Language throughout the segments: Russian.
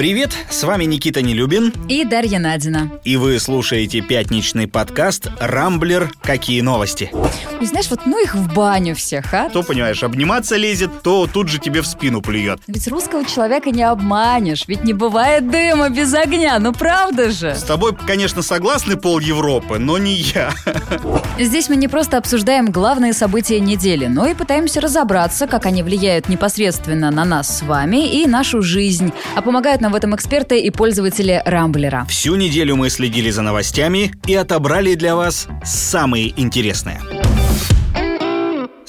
Привет, с вами Никита Нелюбин. И Дарья Надина. И вы слушаете пятничный подкаст «Рамблер. Какие новости?». И знаешь, вот ну их в баню всех, а? То, понимаешь, обниматься лезет, то тут же тебе в спину плюет. Ведь русского человека не обманешь, ведь не бывает дыма без огня, ну правда же? С тобой, конечно, согласны пол Европы, но не я. Здесь мы не просто обсуждаем главные события недели, но и пытаемся разобраться, как они влияют непосредственно на нас с вами и нашу жизнь, а помогают нам в этом эксперты и пользователи Рамблера. Всю неделю мы следили за новостями и отобрали для вас самые интересные.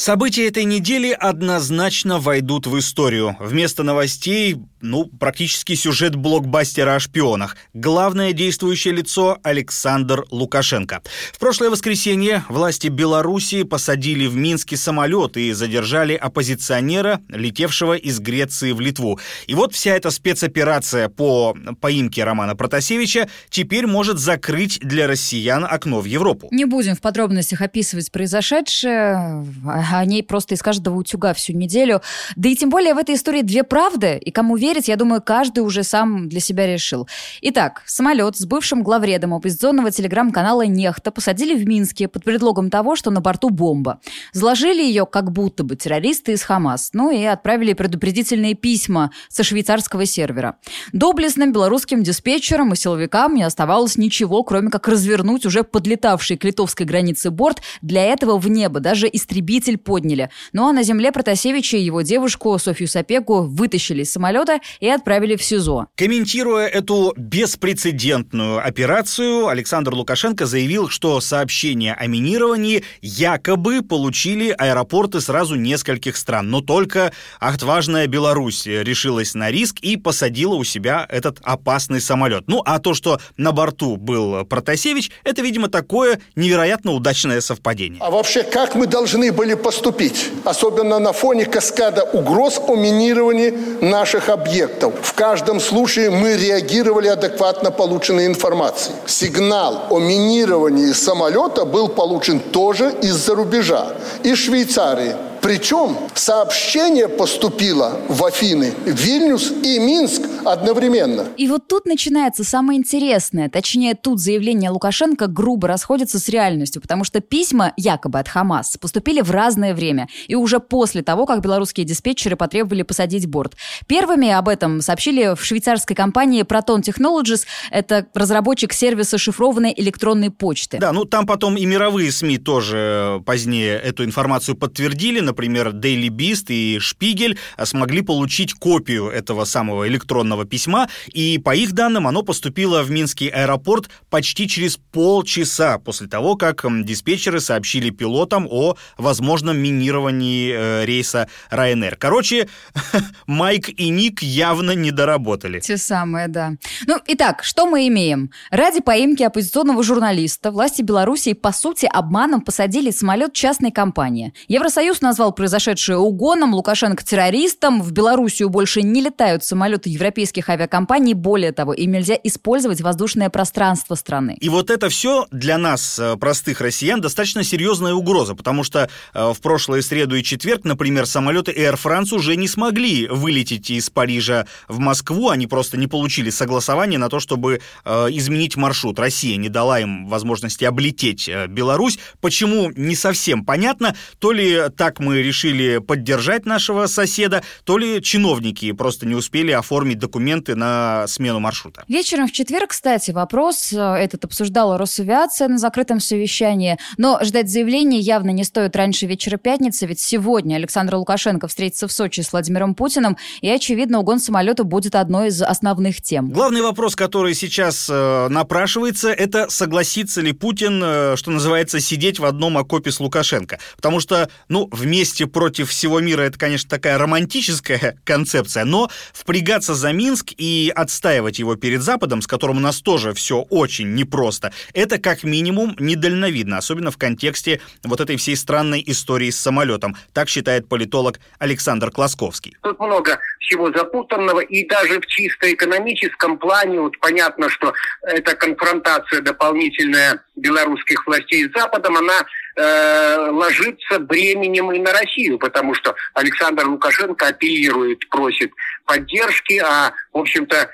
События этой недели однозначно войдут в историю. Вместо новостей ну, практически сюжет блокбастера о шпионах. Главное действующее лицо Александр Лукашенко. В прошлое воскресенье власти Белоруссии посадили в Минске самолет и задержали оппозиционера, летевшего из Греции в Литву. И вот вся эта спецоперация по поимке Романа Протасевича теперь может закрыть для россиян окно в Европу. Не будем в подробностях описывать произошедшее. О ней просто из каждого утюга всю неделю. Да и тем более в этой истории две правды. И кому верить, я думаю, каждый уже сам для себя решил. Итак, самолет с бывшим главредом оппозиционного телеграм-канала «Нехта» посадили в Минске под предлогом того, что на борту бомба. Заложили ее как будто бы террористы из Хамас, ну и отправили предупредительные письма со швейцарского сервера. Доблестным белорусским диспетчерам и силовикам не оставалось ничего, кроме как развернуть уже подлетавший к литовской границе борт. Для этого в небо даже истребитель подняли. Ну а на земле Протасевича и его девушку Софью Сапеку вытащили из самолета и отправили в СИЗО. Комментируя эту беспрецедентную операцию, Александр Лукашенко заявил, что сообщения о минировании якобы получили аэропорты сразу нескольких стран, но только отважная Беларусь решилась на риск и посадила у себя этот опасный самолет. Ну, а то, что на борту был Протасевич, это, видимо, такое невероятно удачное совпадение. А вообще, как мы должны были поступить, особенно на фоне каскада угроз о минировании наших объектов? В каждом случае мы реагировали адекватно полученной информации. Сигнал о минировании самолета был получен тоже из-за рубежа, из Швейцарии. Причем сообщение поступило в Афины, Вильнюс и Минск одновременно. И вот тут начинается самое интересное. Точнее, тут заявление Лукашенко грубо расходится с реальностью, потому что письма, якобы от Хамас, поступили в разное время. И уже после того, как белорусские диспетчеры потребовали посадить борт. Первыми об этом сообщили в швейцарской компании Proton Technologies. Это разработчик сервиса шифрованной электронной почты. Да, ну там потом и мировые СМИ тоже позднее эту информацию подтвердили например, Daily Beast и Шпигель смогли получить копию этого самого электронного письма, и по их данным оно поступило в Минский аэропорт почти через полчаса после того, как диспетчеры сообщили пилотам о возможном минировании э, рейса Ryanair. Короче, Майк и Ник явно не доработали. Те самые, да. Ну, итак, что мы имеем? Ради поимки оппозиционного журналиста власти Белоруссии, по сути, обманом посадили самолет частной компании. Евросоюз назвал назвал произошедшее угоном, Лукашенко террористом. В Белоруссию больше не летают самолеты европейских авиакомпаний. Более того, им нельзя использовать воздушное пространство страны. И вот это все для нас, э, простых россиян, достаточно серьезная угроза, потому что э, в прошлую среду и четверг, например, самолеты Air France уже не смогли вылететь из Парижа в Москву, они просто не получили согласование на то, чтобы э, изменить маршрут. Россия не дала им возможности облететь Беларусь. Почему, не совсем понятно. То ли так мы мы решили поддержать нашего соседа, то ли чиновники просто не успели оформить документы на смену маршрута. Вечером в четверг, кстати, вопрос э, этот обсуждала Росавиация на закрытом совещании, но ждать заявления явно не стоит раньше вечера пятницы, ведь сегодня Александр Лукашенко встретится в Сочи с Владимиром Путиным, и, очевидно, угон самолета будет одной из основных тем. Главный вопрос, который сейчас э, напрашивается, это согласится ли Путин, э, что называется, сидеть в одном окопе с Лукашенко. Потому что, ну, вместе вместе против всего мира это, конечно, такая романтическая концепция, но впрягаться за Минск и отстаивать его перед Западом, с которым у нас тоже все очень непросто, это как минимум недальновидно, особенно в контексте вот этой всей странной истории с самолетом. Так считает политолог Александр Класковский. Тут много всего запутанного, и даже в чисто экономическом плане вот понятно, что эта конфронтация дополнительная белорусских властей с Западом, она э, ложится бременем и на Россию, потому что Александр Лукашенко апеллирует, просит поддержки, а, в общем-то,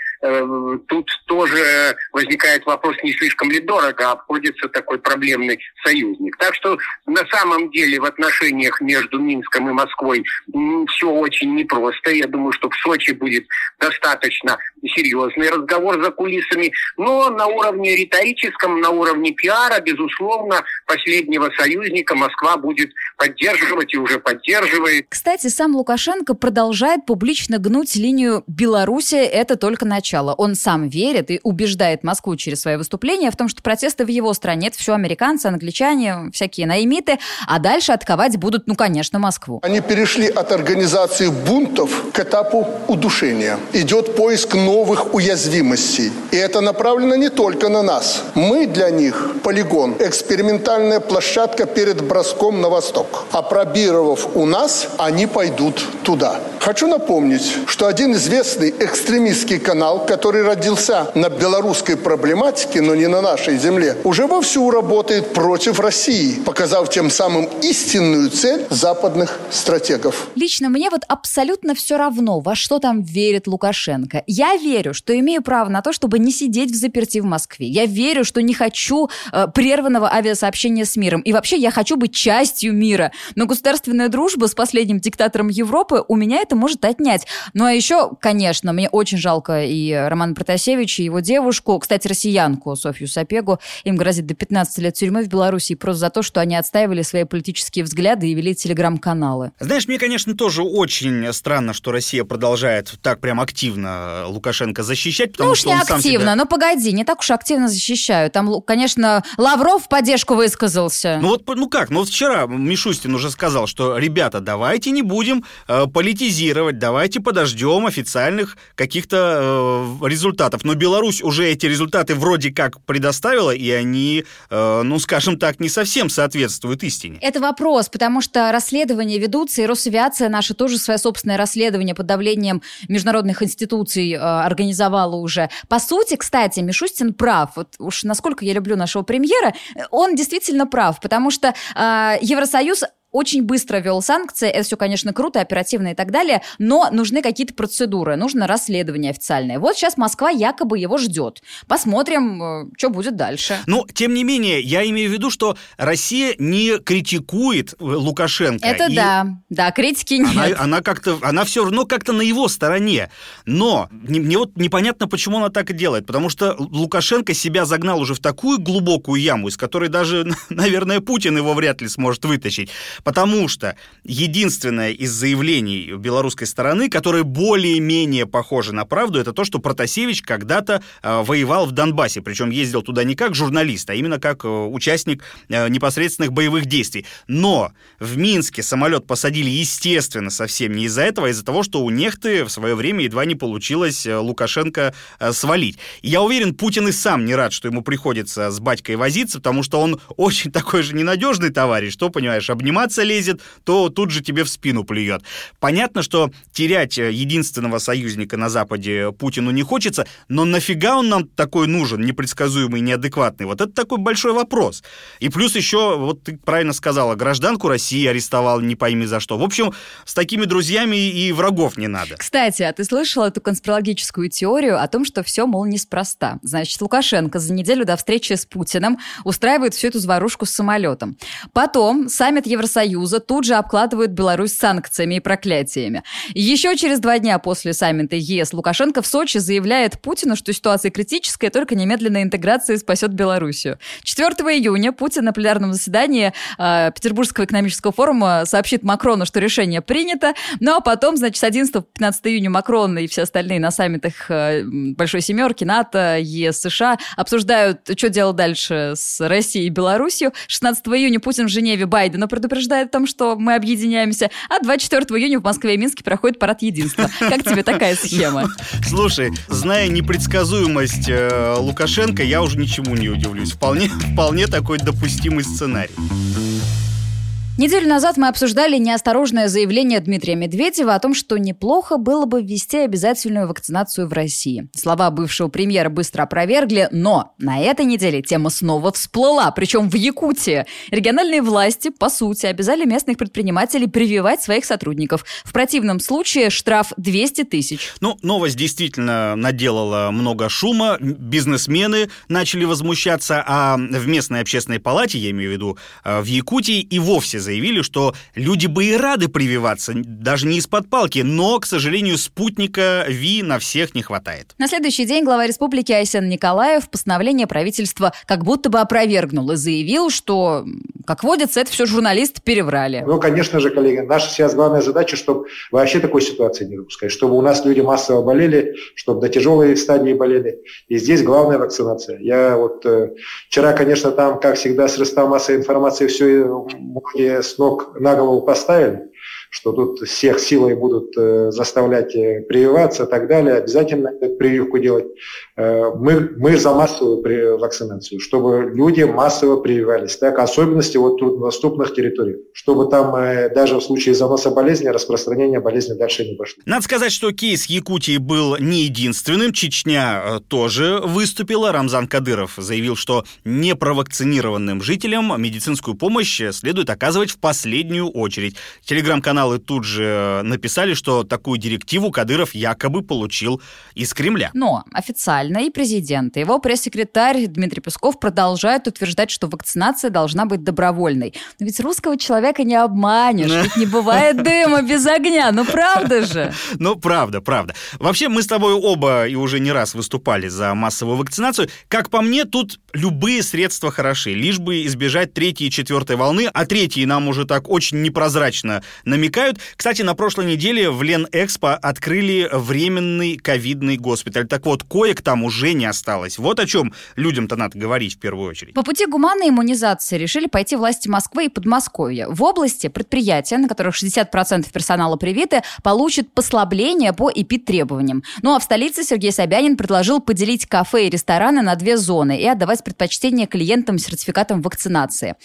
тут тоже возникает вопрос, не слишком ли дорого обходится такой проблемный союзник. Так что на самом деле в отношениях между Минском и Москвой все очень непросто. Я думаю, что в Сочи будет достаточно серьезный разговор за кулисами. Но на уровне риторическом, на уровне пиара, безусловно, последнего союзника Москва будет поддерживать и уже поддерживает. Кстати, сам Лукашенко продолжает публично гнуть линию «Белоруссия – это только начало». Он сам верит и убеждает Москву через свои выступления в том, что протесты в его стране – это все американцы, англичане, всякие наимиты, а дальше отковать будут, ну, конечно, Москву. Они перешли от организации бунтов к этапу удушения. Идет поиск новых уязвимостей. И это направлено не только на нас. Мы для них полигон, экспериментальная площадка перед броском на восток. Опробировав у нас, они пойдут туда. Хочу напомнить, что один известный экстремистский канал, который родился на белорусской проблематике, но не на нашей земле, уже вовсю работает против России, показав тем самым истинную цель западных стратегов. Лично мне вот абсолютно все равно, во что там верит Лукашенко. Я верю, что имею право на то, чтобы не сидеть в заперти в Москве. Я верю, что не хочу э, прерванного авиасообщения с миром. И вообще я хочу быть частью мира. Но государственная дружба с последним диктатором Европы у меня это может отнять. Ну а еще, конечно, мне очень жалко и Романа Протасевича, и его девушку, кстати, россиянку Софью Сапегу. Им грозит до 15 лет тюрьмы в Беларуси просто за то, что они отстаивали свои политические взгляды и вели телеграм-каналы. Знаешь, мне, конечно, тоже очень странно, что Россия продолжает так прям активно Лукашенко защищать, потому ну что уж не он сам активно, себя... но погоди, не так уж активно защищаю. Там, конечно, Лавров в поддержку высказался. Ну вот, ну как, ну вот вчера Мишустин уже сказал, что, ребята, давайте не будем э, политизировать, давайте подождем официальных каких-то э, результатов. Но Беларусь уже эти результаты вроде как предоставила, и они, э, ну скажем так, не совсем соответствуют истине. Это вопрос, потому что расследования ведутся, и Росавиация наша тоже свое собственное расследование под давлением международных институций э, организовала уже. По сути, кстати, Мишустин прав. Вот уж насколько я люблю нашего премьера, он действительно прав, потому что э, Евросоюз очень быстро ввел санкции. Это все, конечно, круто, оперативно и так далее, но нужны какие-то процедуры, нужно расследование официальное. Вот сейчас Москва якобы его ждет. Посмотрим, э, что будет дальше. Но, тем не менее, я имею в виду, что Россия не критикует э, Лукашенко. Это и да, да, критики нет. Она, она как-то, она все равно как-то на его стороне. Но не, мне вот непонятно, почему она так и делает. Потому что Лукашенко себя загнал уже в такую глубокую яму, из которой даже, наверное, Путин его вряд ли сможет вытащить. Потому что единственное из заявлений белорусской стороны, которое более-менее похоже на правду, это то, что Протасевич когда-то э, воевал в Донбассе. Причем ездил туда не как журналист, а именно как э, участник э, непосредственных боевых действий. Но в Минске самолет посадили, естественно, совсем не из-за этого, а из-за того, что у Нехты в свое время едва не получилось э, Лукашенко э, свалить. Я уверен, Путин и сам не рад, что ему приходится с батькой возиться, потому что он очень такой же ненадежный товарищ, что, понимаешь, обниматься лезет, то тут же тебе в спину плюет. Понятно, что терять э, единственного союзника на Западе Путину не хочется, но нафига он нам такой нужен, непредсказуемый, неадекватный? Вот это такой большой вопрос. И плюс еще, вот ты правильно сказала, гражданку России арестовал не пойми за что. В общем, с такими друзьями и врагов не надо. Кстати, а ты слышал эту конспирологическую теорию о том, что все, мол, неспроста? Значит, Лукашенко за неделю до встречи с Путиным устраивает всю эту заварушку с самолетом. Потом саммит Евросоюза тут же обкладывают Беларусь санкциями и проклятиями. Еще через два дня после саммита ЕС Лукашенко в Сочи заявляет Путину, что ситуация критическая, только немедленная интеграция спасет Белоруссию. 4 июня Путин на пленарном заседании э, Петербургского экономического форума сообщит Макрону, что решение принято, ну а потом, значит, с 11 по 15 июня Макрон и все остальные на саммитах э, Большой Семерки, НАТО, ЕС, США обсуждают, что делать дальше с Россией и Белоруссией. 16 июня Путин в Женеве Байдена предупреждает о том, что мы объединяемся, а 24 июня в Москве и Минске проходит парад единства. Как тебе такая схема? Слушай, зная непредсказуемость э, Лукашенко, я уже ничему не удивлюсь. Вполне, вполне такой допустимый сценарий. Неделю назад мы обсуждали неосторожное заявление Дмитрия Медведева о том, что неплохо было бы ввести обязательную вакцинацию в России. Слова бывшего премьера быстро опровергли, но на этой неделе тема снова всплыла, причем в Якутии. Региональные власти, по сути, обязали местных предпринимателей прививать своих сотрудников. В противном случае штраф 200 тысяч. Ну, новость действительно наделала много шума. Бизнесмены начали возмущаться, а в местной общественной палате, я имею в виду э, в Якутии, и вовсе заявили, что люди бы и рады прививаться, даже не из-под палки, но, к сожалению, спутника ВИ на всех не хватает. На следующий день глава республики Айсен Николаев постановление правительства как будто бы опровергнул и заявил, что, как водится, это все журналисты переврали. Ну, конечно же, коллеги, наша сейчас главная задача, чтобы вообще такой ситуации не допускать, чтобы у нас люди массово болели, чтобы до тяжелой стадии болели. И здесь главная вакцинация. Я вот э, вчера, конечно, там, как всегда, с рыста массы информации все многие с ног на голову поставили, что тут всех силой будут э, заставлять э, прививаться и так далее, обязательно прививку делать. Э, мы, мы за массовую вакцинацию, чтобы люди массово прививались, так, особенности вот труднодоступных территорий, чтобы там даже в случае заноса болезни распространение болезни дальше не пошло. Надо сказать, что кейс Якутии был не единственным. Чечня тоже выступила. Рамзан Кадыров заявил, что непровакцинированным жителям медицинскую помощь следует оказывать в последнюю очередь. Телеграм-канал каналы тут же э, написали, что такую директиву Кадыров якобы получил из Кремля. Но официально и президент, и его пресс-секретарь Дмитрий Песков продолжают утверждать, что вакцинация должна быть добровольной. Но ведь русского человека не обманешь, ведь не бывает дыма без огня, ну правда же? Ну правда, правда. Вообще мы с тобой оба и уже не раз выступали за массовую вакцинацию. Как по мне, тут любые средства хороши, лишь бы избежать третьей и четвертой волны, а третьей нам уже так очень непрозрачно намекают. Кстати, на прошлой неделе в Ленэкспо открыли временный ковидный госпиталь. Так вот, коек там уже не осталось. Вот о чем людям-то надо говорить в первую очередь. По пути гуманной иммунизации решили пойти власти Москвы и Подмосковья. В области предприятия, на которых 60% персонала привиты, получат послабление по эпид-требованиям. Ну а в столице Сергей Собянин предложил поделить кафе и рестораны на две зоны и отдавать предпочтение клиентам с сертификатом вакцинации.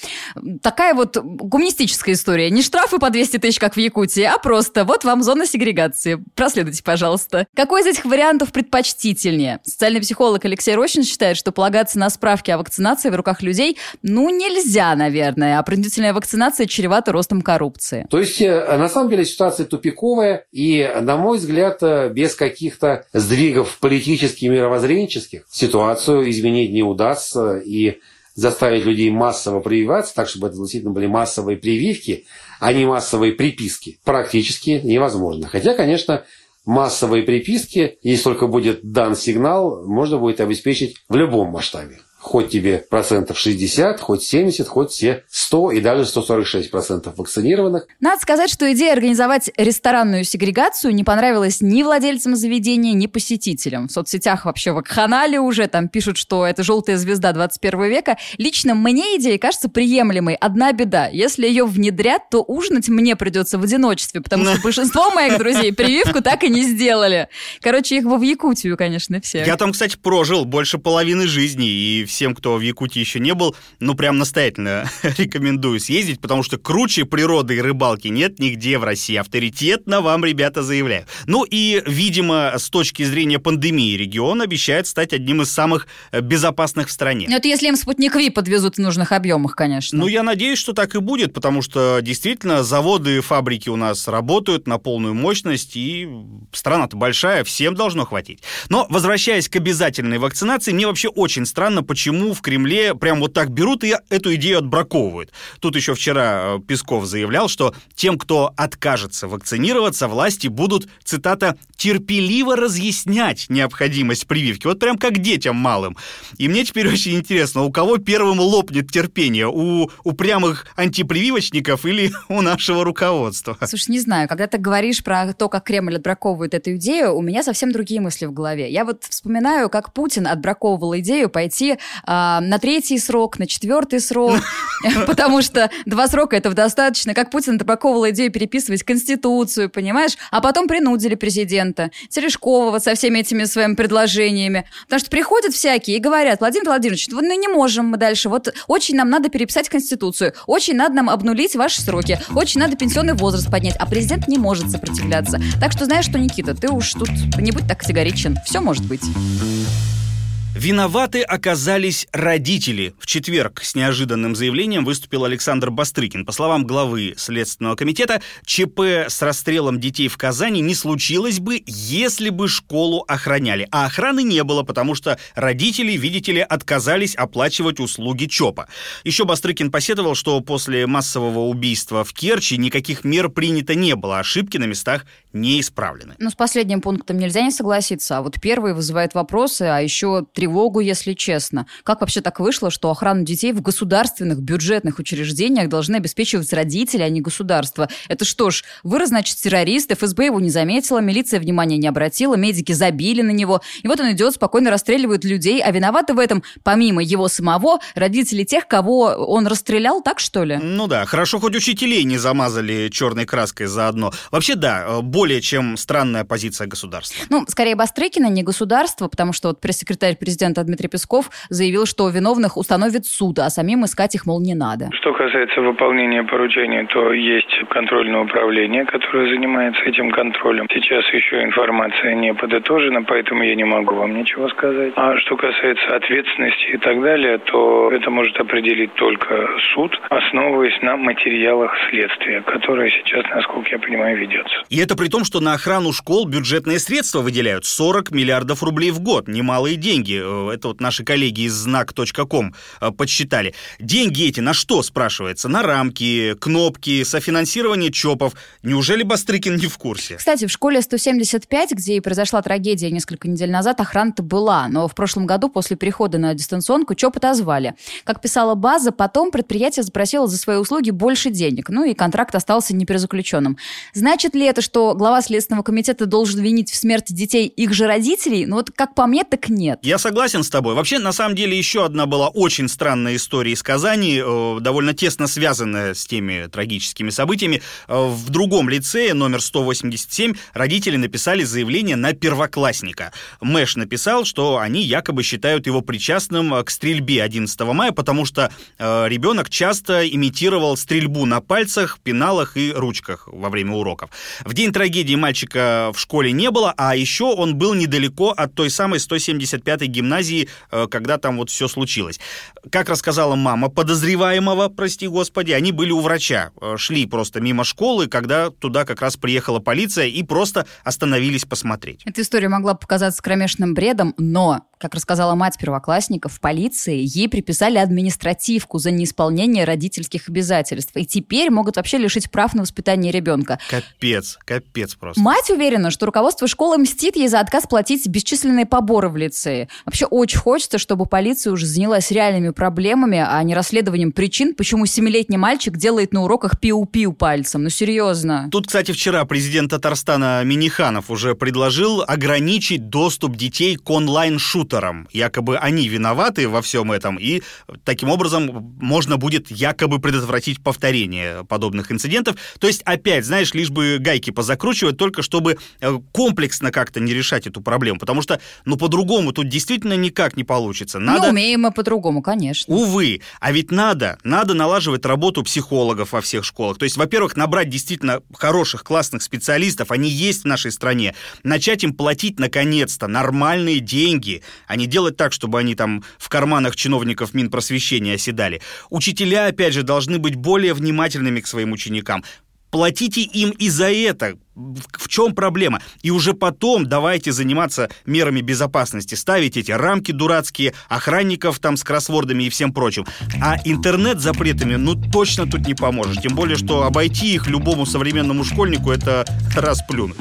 Такая вот гуманистическая история. Не штрафы по 200 тысяч, как в Якутии, а просто вот вам зона сегрегации. Проследуйте, пожалуйста. Какой из этих вариантов предпочтительнее? Социальный психолог Алексей Рощин считает, что полагаться на справки о вакцинации в руках людей, ну, нельзя, наверное. А принудительная вакцинация чревата ростом коррупции. То есть, э, на самом деле, ситуация тупиковая, и, на мой взгляд, э, без каких-то сдвигов политических и мировоззренческих ситуацию изменить не удастся, и заставить людей массово прививаться, так, чтобы это действительно были массовые прививки, а не массовые приписки, практически невозможно. Хотя, конечно, массовые приписки, если только будет дан сигнал, можно будет обеспечить в любом масштабе хоть тебе процентов 60, хоть 70, хоть все 100 и даже 146 процентов вакцинированных. Надо сказать, что идея организовать ресторанную сегрегацию не понравилась ни владельцам заведения, ни посетителям. В соцсетях вообще вакханали уже, там пишут, что это желтая звезда 21 века. Лично мне идея кажется приемлемой. Одна беда. Если ее внедрят, то ужинать мне придется в одиночестве, потому что большинство моих друзей прививку так и не сделали. Короче, их в Якутию, конечно, все. Я там, кстати, прожил больше половины жизни, и всем, кто в Якутии еще не был, ну, прям настоятельно рекомендую съездить, потому что круче природы и рыбалки нет нигде в России. Авторитетно вам, ребята, заявляю. Ну и, видимо, с точки зрения пандемии регион обещает стать одним из самых э, безопасных в стране. Ну, это если им спутник Ви подвезут в нужных объемах, конечно. Ну, я надеюсь, что так и будет, потому что действительно заводы и фабрики у нас работают на полную мощность, и страна-то большая, всем должно хватить. Но, возвращаясь к обязательной вакцинации, мне вообще очень странно, почему почему в Кремле прям вот так берут и эту идею отбраковывают. Тут еще вчера э, Песков заявлял, что тем, кто откажется вакцинироваться, власти будут, цитата, терпеливо разъяснять необходимость прививки. Вот прям как детям малым. И мне теперь очень интересно, у кого первым лопнет терпение? У упрямых антипрививочников или у нашего руководства? Слушай, не знаю, когда ты говоришь про то, как Кремль отбраковывает эту идею, у меня совсем другие мысли в голове. Я вот вспоминаю, как Путин отбраковывал идею пойти а, на третий срок, на четвертый срок, потому что два срока этого достаточно. Как Путин пропаковывал идею переписывать Конституцию, понимаешь? А потом принудили президента. Терешкова вот со всеми этими своими предложениями. Потому что приходят всякие и говорят, Владимир Владимирович, ну не можем мы дальше. Вот очень нам надо переписать Конституцию, очень надо нам обнулить ваши сроки, очень надо пенсионный возраст поднять, а президент не может сопротивляться. Так что знаешь что, Никита, ты уж тут не будь так категоричен. Все может быть. Виноваты оказались родители. В четверг с неожиданным заявлением выступил Александр Бастрыкин. По словам главы Следственного комитета, ЧП с расстрелом детей в Казани не случилось бы, если бы школу охраняли. А охраны не было, потому что родители, видите ли, отказались оплачивать услуги ЧОПа. Еще Бастрыкин посетовал, что после массового убийства в Керчи никаких мер принято не было, ошибки на местах не исправлены. Ну, с последним пунктом нельзя не согласиться, а вот первый вызывает вопросы, а еще тревогу, если честно. Как вообще так вышло, что охрану детей в государственных бюджетных учреждениях должны обеспечивать родители, а не государство? Это что ж, вырос, значит, террорист, ФСБ его не заметила, милиция внимания не обратила, медики забили на него, и вот он идет, спокойно расстреливает людей, а виноваты в этом, помимо его самого, родители тех, кого он расстрелял, так что ли? Ну да, хорошо хоть учителей не замазали черной краской заодно. Вообще да, более чем странная позиция государства. Ну, скорее Бастрыкина, не государство, потому что вот пресс-секретарь президента Дмитрий Песков заявил, что виновных установит суд, а самим искать их, мол, не надо. Что касается выполнения поручения, то есть контрольное управление, которое занимается этим контролем. Сейчас еще информация не подытожена, поэтому я не могу вам ничего сказать. А что касается ответственности и так далее, то это может определить только суд, основываясь на материалах следствия, которое сейчас, насколько я понимаю, ведется. И это при том, что на охрану школ бюджетные средства выделяют 40 миллиардов рублей в год. Немалые деньги. Э, это вот наши коллеги из знак.ком э, подсчитали. Деньги эти на что, спрашивается? На рамки, кнопки, софинансирование ЧОПов. Неужели Бастрыкин не в курсе? Кстати, в школе 175, где и произошла трагедия несколько недель назад, охрана-то была. Но в прошлом году после перехода на дистанционку ЧОП отозвали. Как писала база, потом предприятие запросило за свои услуги больше денег. Ну и контракт остался неперезаключенным. Значит ли это, что глава Следственного комитета должен винить в смерти детей их же родителей? Ну вот как по мне, так нет. Я согласен с тобой. Вообще, на самом деле, еще одна была очень странная история из Казани, э, довольно тесно связанная с теми трагическими событиями. Э, в другом лицее, номер 187, родители написали заявление на первоклассника. Мэш написал, что они якобы считают его причастным к стрельбе 11 мая, потому что э, ребенок часто имитировал стрельбу на пальцах, пеналах и ручках во время уроков. В день трагедии мальчика в школе не было, а еще он был недалеко от той самой 175-й гимназии, э, когда там вот все случилось. Как рассказала мама подозреваемого, прости господи, они были у врача, э, шли просто мимо школы, когда туда как раз приехала полиция и просто остановились посмотреть. Эта история могла показаться кромешным бредом, но как рассказала мать первоклассников, в полиции ей приписали административку за неисполнение родительских обязательств. И теперь могут вообще лишить прав на воспитание ребенка. Капец, капец просто. Мать уверена, что руководство школы мстит ей за отказ платить бесчисленные поборы в лицее. Вообще очень хочется, чтобы полиция уже занялась реальными проблемами, а не расследованием причин, почему семилетний мальчик делает на уроках пиу-пиу пальцем. Ну серьезно. Тут, кстати, вчера президент Татарстана Миниханов уже предложил ограничить доступ детей к онлайн-шутерам. Якобы они виноваты во всем этом, и таким образом можно будет якобы предотвратить повторение подобных инцидентов. То есть, опять, знаешь, лишь бы гайки позакручивать, только чтобы э, комплексно как-то не решать эту проблему. Потому что, ну, по-другому тут действительно никак не получится. Надо... Не умеем мы по-другому, конечно. Увы. А ведь надо, надо налаживать работу психологов во всех школах. То есть, во-первых, набрать действительно хороших, классных специалистов, они есть в нашей стране. Начать им платить, наконец-то, нормальные деньги, а не делать так, чтобы они там в карманах чиновников Минпросвещения оседали. Учителя, опять же, должны быть более внимательными к своим ученикам. Платите им и за это. В чем проблема? И уже потом давайте заниматься мерами безопасности, ставить эти рамки дурацкие, охранников там с кроссвордами и всем прочим. А интернет запретами, ну, точно тут не поможешь. Тем более, что обойти их любому современному школьнику это расплюнуть.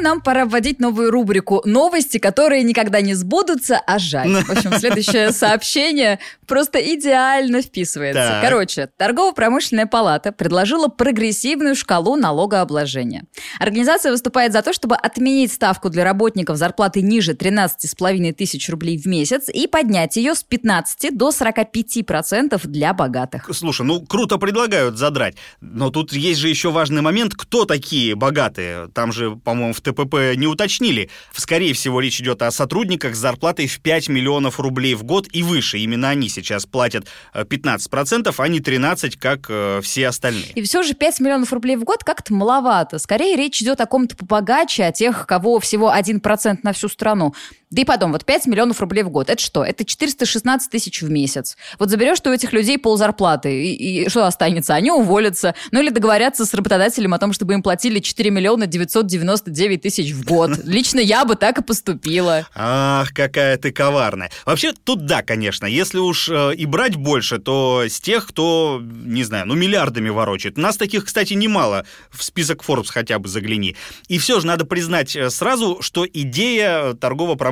Думаю, нам пора вводить новую рубрику «Новости, которые никогда не сбудутся, а жаль». В общем, следующее сообщение просто идеально вписывается. Так. Короче, торгово-промышленная палата предложила прогрессивную шкалу налогообложения. Организация выступает за то, чтобы отменить ставку для работников зарплаты ниже 13,5 тысяч рублей в месяц и поднять ее с 15 до 45 процентов для богатых. Слушай, ну круто предлагают задрать, но тут есть же еще важный момент, кто такие богатые. Там же, по-моему, в ТПП не уточнили. Скорее всего, речь идет о сотрудниках с зарплатой в 5 миллионов рублей в год и выше. Именно они сейчас платят э, 15%, а не 13%, как э, все остальные. И все же 5 миллионов рублей в год как-то маловато. Скорее речь идет о ком-то побогаче, о тех, кого всего 1% на всю страну. Да и потом, вот 5 миллионов рублей в год, это что? Это 416 тысяч в месяц. Вот заберешь ты у этих людей ползарплаты, и, и что останется? Они уволятся. Ну или договорятся с работодателем о том, чтобы им платили 4 миллиона 999 тысяч в год. Лично я бы так и поступила. Ах, какая ты коварная. Вообще, тут да, конечно. Если уж э, и брать больше, то с тех, кто, не знаю, ну, миллиардами ворочает. Нас таких, кстати, немало. В список Forbes хотя бы загляни. И все же надо признать э, сразу, что идея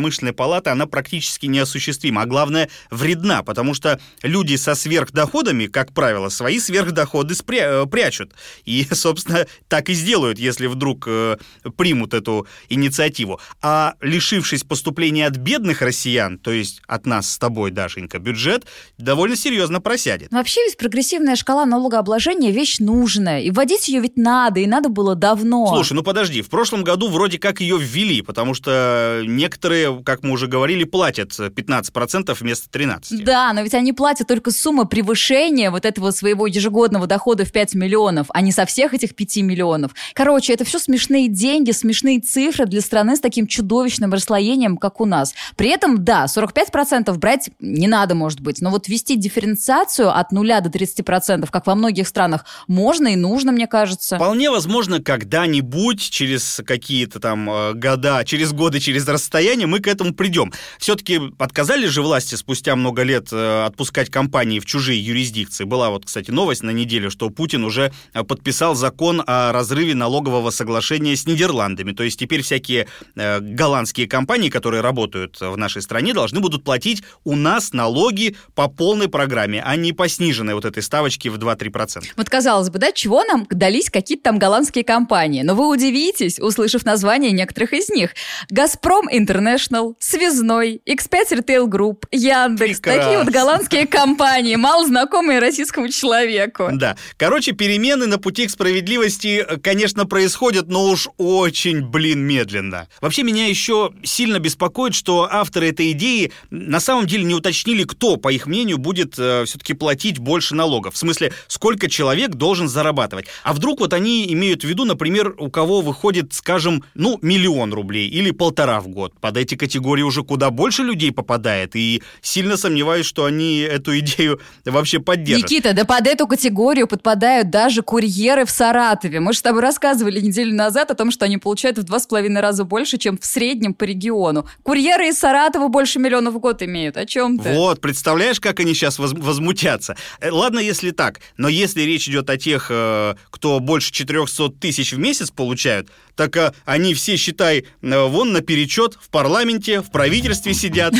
торгово-промышленной палаты, она практически неосуществима. А главное, вредна, потому что люди со сверхдоходами, как правило, свои сверхдоходы спря- э, прячут. И, собственно, так и сделают, если вдруг э, примут эту инициативу. А лишившись поступления от бедных россиян, то есть от нас с тобой, Дашенька, бюджет довольно серьезно просядет. Вообще ведь прогрессивная шкала налогообложения вещь нужная. И вводить ее ведь надо, и надо было давно. Слушай, ну подожди, в прошлом году вроде как ее ввели, потому что некоторые, как мы уже говорили, платят 15% вместо 13%. Да, но ведь они платят только суммы превышения вот этого своего ежегодного дохода в 5 миллионов, а не со всех этих 5 миллионов. Короче, это все смешные деньги, смешные цифры для страны с таким чудовищным расслоением, как у нас. При этом, да, 45% брать не надо, может быть, но вот ввести дифференциацию от 0 до 30%, как во многих странах, можно и нужно, мне кажется. Вполне возможно, когда-нибудь, через какие-то там э, года, через годы, через расстояние, мы к этому придем. Все-таки отказались же власти спустя много лет э, отпускать компании в чужие юрисдикции. Была вот, кстати, новость на неделю, что Путин уже э, подписал закон о разрыве налогового соглашения с Нидерландами. То есть теперь всякие э, голландские компании, которые работают в нашей стране, должны будут платить у нас налоги по полной программе, а не по сниженной вот этой ставочке в 2-3%. Вот казалось бы, да, чего нам дались какие-то там голландские компании? Но вы удивитесь, услышав название некоторых из них. «Газпром Интернешнл», «Связной», X5 Retail Group, Яндекс. Прекрасно. Такие вот голландские компании, мало знакомые российскому человеку. Да. Короче, перемены на пути к справедливости, э, конечно, происходят, но уж очень, блин, медленно. Вообще, меня еще сильно беспокоит, что авторы этой идеи на самом деле не уточнили, кто, по их мнению, будет э, все-таки платить больше налогов. В смысле, сколько человек должен зарабатывать. А вдруг вот они имеют в виду, например, у кого выходит, скажем, ну, миллион рублей или полтора в год. Под эти категории уже куда больше людей попадает, и сильно сомневаюсь, что они эту идею вообще поддержат. Никита, да под эту категорию подпадают даже курьеры в Саратове. Мы же с тобой рассказывали неделю назад о том, что они получают в два с половиной раза больше, чем в среднем по региону. Курьеры из Саратова больше миллионов в год имеют. О чем ты? Вот, представляешь, как они сейчас воз- возмутятся. Э, Ладно, если так, но если речь идет о тех, э, кто больше 400 тысяч в месяц получают, так э, они все, считай, вон наперечет в парламенте, в правительстве сидят.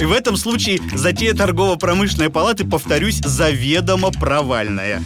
И в этом случае затея торгово-промышленной палаты, повторюсь, заведомо провальная.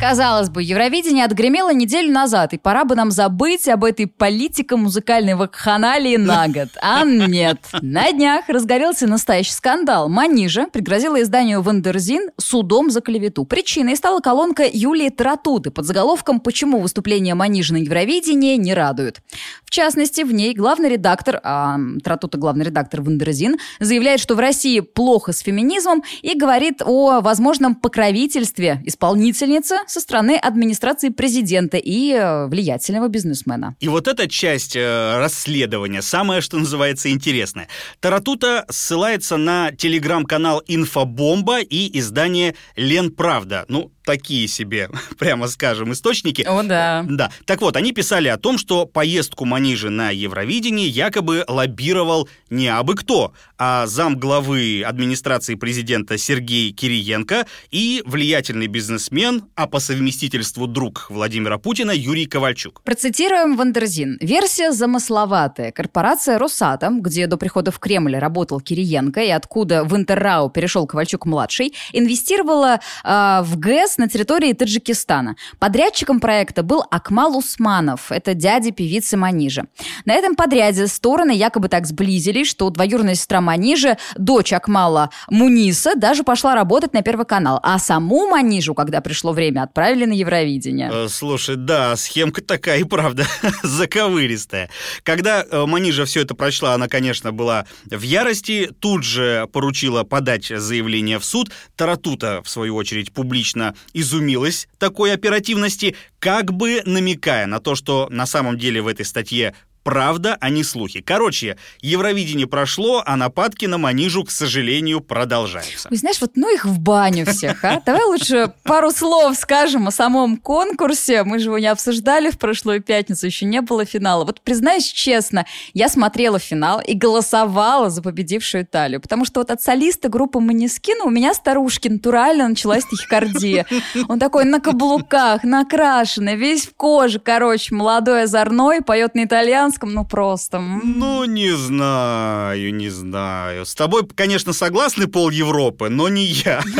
Казалось бы, Евровидение отгремело неделю назад, и пора бы нам забыть об этой политико-музыкальной вакханалии на год. А нет. На днях разгорелся настоящий скандал. Манижа пригрозила изданию «Wonderzine» судом за клевету. Причиной стала колонка Юлии Таратуты под заголовком «Почему выступление Манижа на Евровидении не радует». В частности, в ней главный редактор, а Таратута главный редактор «Wonderzine», заявляет, что в России плохо с феминизмом и говорит о возможном покровительстве исполнительницы со стороны администрации президента и э, влиятельного бизнесмена. И вот эта часть э, расследования, самое, что называется, интересное. Таратута ссылается на телеграм-канал «Инфобомба» и издание «Лен Правда». Ну, такие себе, прямо скажем, источники. О, да. Да. Так вот, они писали о том, что поездку Манижи на Евровидение якобы лоббировал не абы кто, а зам главы администрации президента Сергей Кириенко и влиятельный бизнесмен, а по совместительству друг Владимира Путина Юрий Ковальчук. Процитируем Wonderzine. Версия замысловатая. Корпорация «Росатом», где до прихода в Кремль работал Кириенко и откуда в Интер РАО перешел Ковальчук-младший, инвестировала э, в ГЭС на территории Таджикистана. Подрядчиком проекта был Акмал Усманов. Это дядя певицы Манижа. На этом подряде стороны якобы так сблизились, что двоюродная сестра Манижа, дочь Акмала Муниса, даже пошла работать на Первый канал. А саму Манижу, когда пришло время, отправили на Евровидение. Э, Слушай, да, схемка такая и правда заковыристая. Когда э, Манижа все это прочла, она, конечно, была в ярости, тут же поручила подать заявление в суд. Таратута, в свою очередь, публично изумилась такой оперативности, как бы намекая на то, что на самом деле в этой статье Правда, а не слухи. Короче, Евровидение прошло, а нападки на Манижу, к сожалению, продолжаются. Вы знаешь, вот ну их в баню всех, а? Давай лучше пару слов скажем о самом конкурсе. Мы же его не обсуждали в прошлую пятницу, еще не было финала. Вот признаюсь честно, я смотрела финал и голосовала за победившую Италию, потому что вот от солиста группы Манискина у меня старушки натурально началась тахикардия. Он такой на каблуках, накрашенный, весь в коже, короче, молодой озорной, поет на итальянском, ну просто. Ну, не знаю, не знаю. С тобой, конечно, согласны пол Европы, но не я.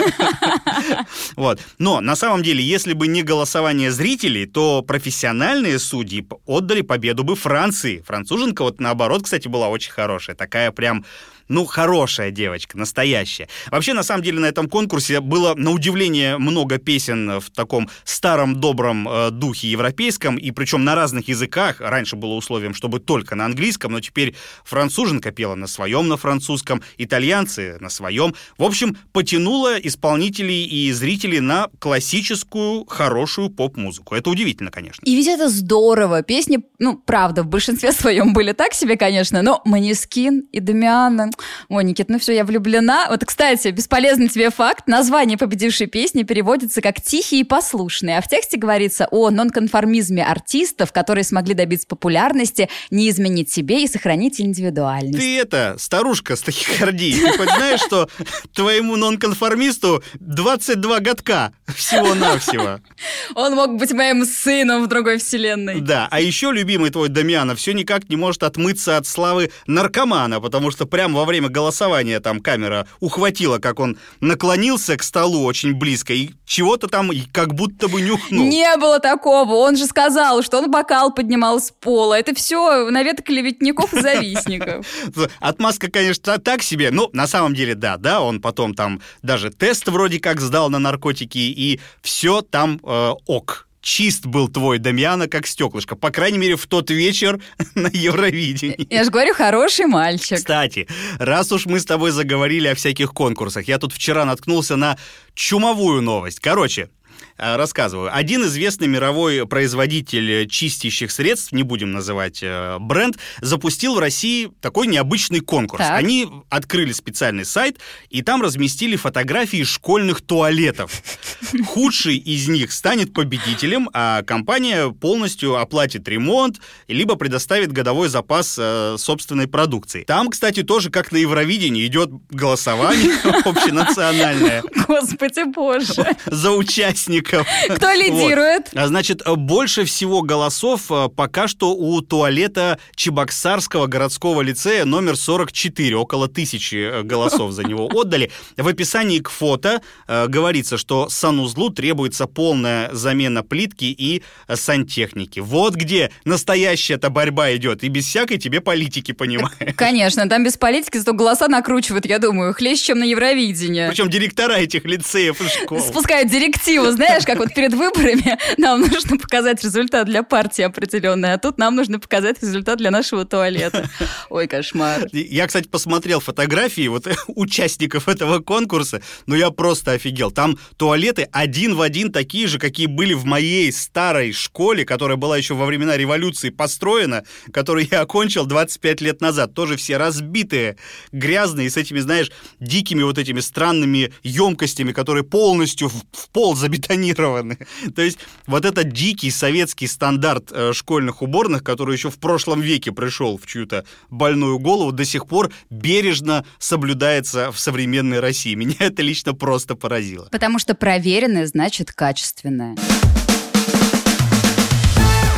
Вот. Но на самом деле, если бы не голосование зрителей, то профессиональные судьи отдали победу бы Франции. Француженка вот наоборот, кстати, была очень хорошая. Такая прям ну, хорошая девочка, настоящая. Вообще, на самом деле, на этом конкурсе было, на удивление, много песен в таком старом добром э, духе европейском, и причем на разных языках. Раньше было условием, чтобы только на английском, но теперь француженка пела на своем, на французском, итальянцы на своем. В общем, потянуло исполнителей и зрителей на классическую, хорошую поп-музыку. Это удивительно, конечно. И ведь это здорово. Песни, ну, правда, в большинстве своем были так себе, конечно, но Манискин и Дамиана... Ой, Никит, ну все, я влюблена. Вот, кстати, бесполезный тебе факт. Название победившей песни переводится как «Тихий и послушный», а в тексте говорится о нонконформизме артистов, которые смогли добиться популярности, не изменить себе и сохранить индивидуальность. Ты это, старушка с тахикардией, ты хоть знаешь, что твоему нонконформисту 22 годка всего-навсего? Он мог быть моим сыном в другой вселенной. Да, а еще любимый твой Дамиана все никак не может отмыться от славы наркомана, потому что прямо во время голосования там камера ухватила, как он наклонился к столу очень близко и чего-то там как будто бы нюхнул. Не было такого. Он же сказал, что он бокал поднимал с пола. Это все навет клеветников и завистников. Отмазка, конечно, так себе. Ну, на самом деле, да, да, он потом там даже тест вроде как сдал на наркотики, и все там э, ок. Чист был твой Дамьяна, как стеклышко. По крайней мере, в тот вечер на Евровидении. Я же говорю, хороший мальчик. Кстати, раз уж мы с тобой заговорили о всяких конкурсах, я тут вчера наткнулся на чумовую новость. Короче, рассказываю. Один известный мировой производитель чистящих средств, не будем называть э, бренд, запустил в России такой необычный конкурс. Так. Они открыли специальный сайт, и там разместили фотографии школьных туалетов. Худший из них станет победителем, а компания полностью оплатит ремонт, либо предоставит годовой запас э, собственной продукции. Там, кстати, тоже, как на Евровидении, идет голосование общенациональное Господи боже. за участников. Кто лидирует? Вот. А значит, больше всего голосов э, пока что у туалета Чебоксарского городского лицея номер 44. Около тысячи э, голосов за него отдали. В описании к фото э, говорится, что санузлу требуется полная замена плитки и сантехники. Вот где настоящая-то борьба идет. И без всякой тебе политики, понимаешь. Конечно, там без политики, зато голоса накручивают, я думаю, хлеще, чем на Евровидении. Причем директора этих лицеев и школ. Спускают директиву, знаешь, как вот перед выборами нам нужно показать результат для партии определенной, а тут нам нужно показать результат для нашего туалета. Ой, кошмар. Я, кстати, посмотрел фотографии вот участников этого конкурса, но я просто офигел. Там туалеты один в один такие же, какие были в моей старой школе, которая была еще во времена революции построена, которую я окончил 25 лет назад. Тоже все разбитые, грязные, с этими, знаешь, дикими вот этими странными емкостями, которые полностью в, в пол забетонированы санкционированы. То есть вот этот дикий советский стандарт э, школьных уборных, который еще в прошлом веке пришел в чью-то больную голову, до сих пор бережно соблюдается в современной России. Меня это лично просто поразило. Потому что проверенное значит качественное.